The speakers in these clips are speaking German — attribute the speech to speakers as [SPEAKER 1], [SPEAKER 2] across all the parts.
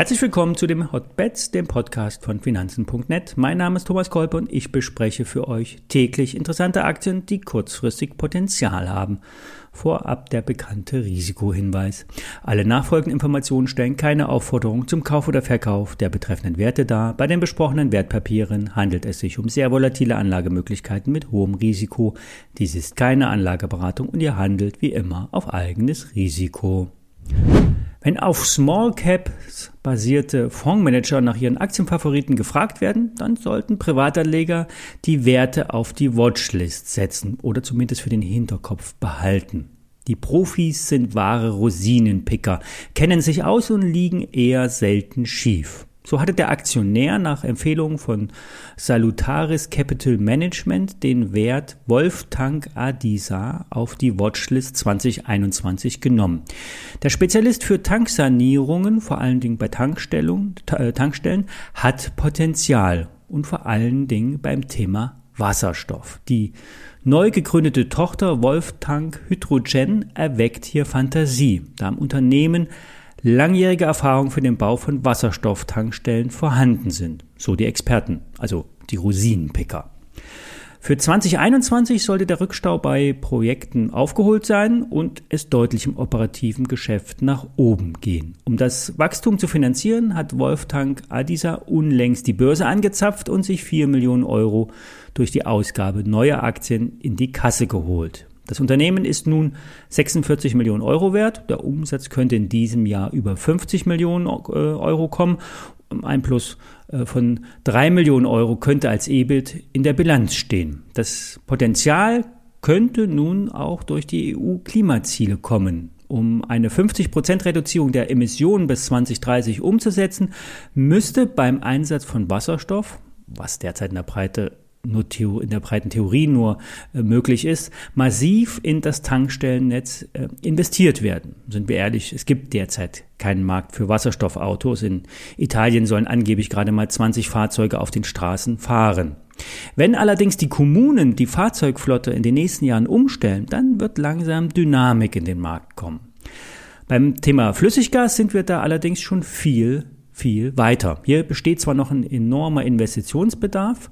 [SPEAKER 1] Herzlich willkommen zu dem Hotbets, dem Podcast von Finanzen.net. Mein Name ist Thomas Kolpe und ich bespreche für euch täglich interessante Aktien, die kurzfristig Potenzial haben. Vorab der bekannte Risikohinweis. Alle nachfolgenden Informationen stellen keine Aufforderung zum Kauf oder Verkauf der betreffenden Werte dar. Bei den besprochenen Wertpapieren handelt es sich um sehr volatile Anlagemöglichkeiten mit hohem Risiko. Dies ist keine Anlageberatung und ihr handelt wie immer auf eigenes Risiko. Wenn auf Small Caps basierte Fondsmanager nach ihren Aktienfavoriten gefragt werden, dann sollten Privatanleger die Werte auf die Watchlist setzen oder zumindest für den Hinterkopf behalten. Die Profis sind wahre Rosinenpicker, kennen sich aus und liegen eher selten schief. So hatte der Aktionär nach Empfehlung von Salutaris Capital Management den Wert Wolftank Adisa auf die Watchlist 2021 genommen. Der Spezialist für Tanksanierungen, vor allen Dingen bei Tankstellen, äh, Tankstellen, hat Potenzial und vor allen Dingen beim Thema Wasserstoff. Die neu gegründete Tochter Wolftank Hydrogen erweckt hier Fantasie, da im Unternehmen langjährige Erfahrung für den Bau von Wasserstofftankstellen vorhanden sind, so die Experten, also die Rosinenpicker. Für 2021 sollte der Rückstau bei Projekten aufgeholt sein und es deutlich im operativen Geschäft nach oben gehen. Um das Wachstum zu finanzieren, hat Wolftank Adisa unlängst die Börse angezapft und sich 4 Millionen Euro durch die Ausgabe neuer Aktien in die Kasse geholt. Das Unternehmen ist nun 46 Millionen Euro wert. Der Umsatz könnte in diesem Jahr über 50 Millionen äh, Euro kommen. Ein Plus äh, von 3 Millionen Euro könnte als EBIT in der Bilanz stehen. Das Potenzial könnte nun auch durch die EU-Klimaziele kommen. Um eine 50% Reduzierung der Emissionen bis 2030 umzusetzen, müsste beim Einsatz von Wasserstoff, was derzeit in der Breite nur Theo in der breiten Theorie nur äh, möglich ist, massiv in das Tankstellennetz äh, investiert werden. Sind wir ehrlich, es gibt derzeit keinen Markt für Wasserstoffautos. In Italien sollen angeblich gerade mal 20 Fahrzeuge auf den Straßen fahren. Wenn allerdings die Kommunen die Fahrzeugflotte in den nächsten Jahren umstellen, dann wird langsam Dynamik in den Markt kommen. Beim Thema Flüssiggas sind wir da allerdings schon viel, viel weiter. Hier besteht zwar noch ein enormer Investitionsbedarf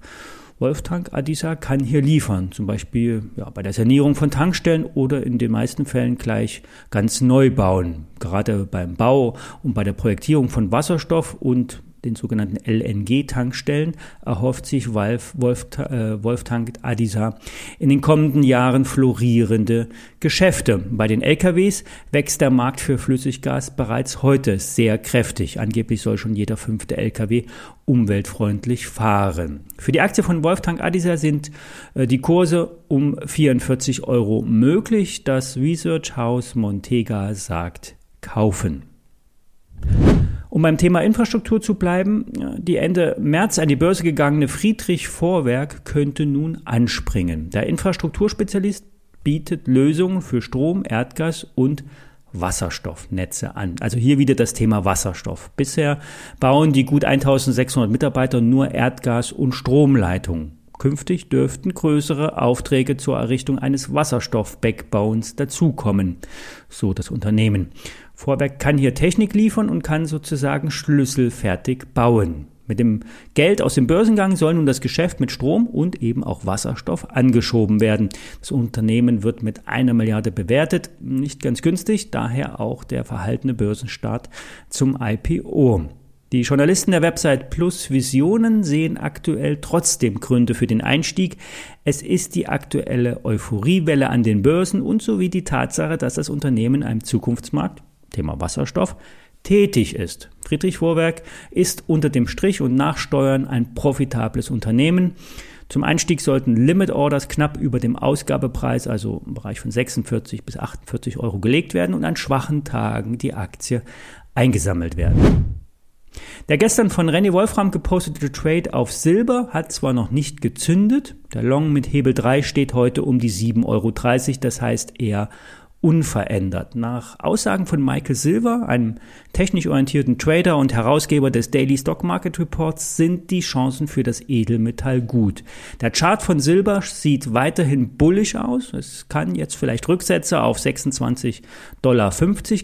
[SPEAKER 1] Wolftank Adisa kann hier liefern, zum Beispiel ja, bei der Sanierung von Tankstellen oder in den meisten Fällen gleich ganz neu bauen. Gerade beim Bau und bei der Projektierung von Wasserstoff und den sogenannten LNG-Tankstellen, erhofft sich Wolf, Wolf, äh, Wolftank Adisa in den kommenden Jahren florierende Geschäfte. Bei den LKWs wächst der Markt für Flüssiggas bereits heute sehr kräftig. Angeblich soll schon jeder fünfte LKW umweltfreundlich fahren. Für die Aktie von Wolftank Adisa sind äh, die Kurse um 44 Euro möglich. Das Research House Montega sagt kaufen. Um beim Thema Infrastruktur zu bleiben, die Ende März an die Börse gegangene Friedrich Vorwerk könnte nun anspringen. Der Infrastrukturspezialist bietet Lösungen für Strom, Erdgas und Wasserstoffnetze an. Also hier wieder das Thema Wasserstoff. Bisher bauen die gut 1600 Mitarbeiter nur Erdgas- und Stromleitungen. Künftig dürften größere Aufträge zur Errichtung eines Wasserstoff-Backbones dazukommen, so das Unternehmen. Vorwerk kann hier Technik liefern und kann sozusagen schlüsselfertig bauen. Mit dem Geld aus dem Börsengang soll nun das Geschäft mit Strom und eben auch Wasserstoff angeschoben werden. Das Unternehmen wird mit einer Milliarde bewertet, nicht ganz günstig, daher auch der verhaltene Börsenstart zum IPO. Die Journalisten der Website Plus Visionen sehen aktuell trotzdem Gründe für den Einstieg. Es ist die aktuelle Euphoriewelle an den Börsen und sowie die Tatsache, dass das Unternehmen einem Zukunftsmarkt, Thema Wasserstoff, tätig ist. Friedrich Vorwerk ist unter dem Strich und nach Steuern ein profitables Unternehmen. Zum Einstieg sollten Limit Orders knapp über dem Ausgabepreis, also im Bereich von 46 bis 48 Euro gelegt werden und an schwachen Tagen die Aktie eingesammelt werden. Der gestern von René Wolfram gepostete Trade auf Silber hat zwar noch nicht gezündet, der Long mit Hebel 3 steht heute um die 7,30 Euro, das heißt eher unverändert. Nach Aussagen von Michael Silver, einem technisch orientierten Trader und Herausgeber des Daily Stock Market Reports, sind die Chancen für das Edelmetall gut. Der Chart von Silber sieht weiterhin bullisch aus. Es kann jetzt vielleicht Rücksätze auf 26,50 Dollar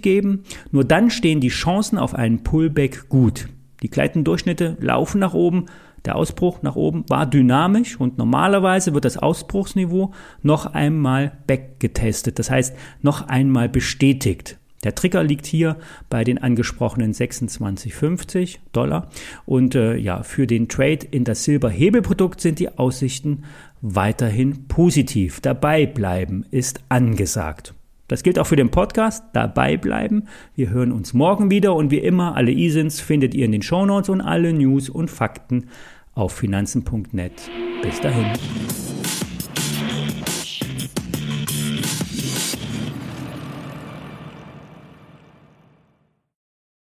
[SPEAKER 1] geben. Nur dann stehen die Chancen auf einen Pullback gut. Die gleitenden Durchschnitte laufen nach oben, der Ausbruch nach oben war dynamisch und normalerweise wird das Ausbruchsniveau noch einmal backgetestet, das heißt noch einmal bestätigt. Der Trigger liegt hier bei den angesprochenen 26,50 Dollar. Und äh, ja, für den Trade in das Silberhebelprodukt sind die Aussichten weiterhin positiv. Dabei bleiben ist angesagt. Das gilt auch für den Podcast. Dabei bleiben. Wir hören uns morgen wieder und wie immer, alle E-Sins findet ihr in den Shownotes und alle News und Fakten auf finanzen.net. Bis dahin.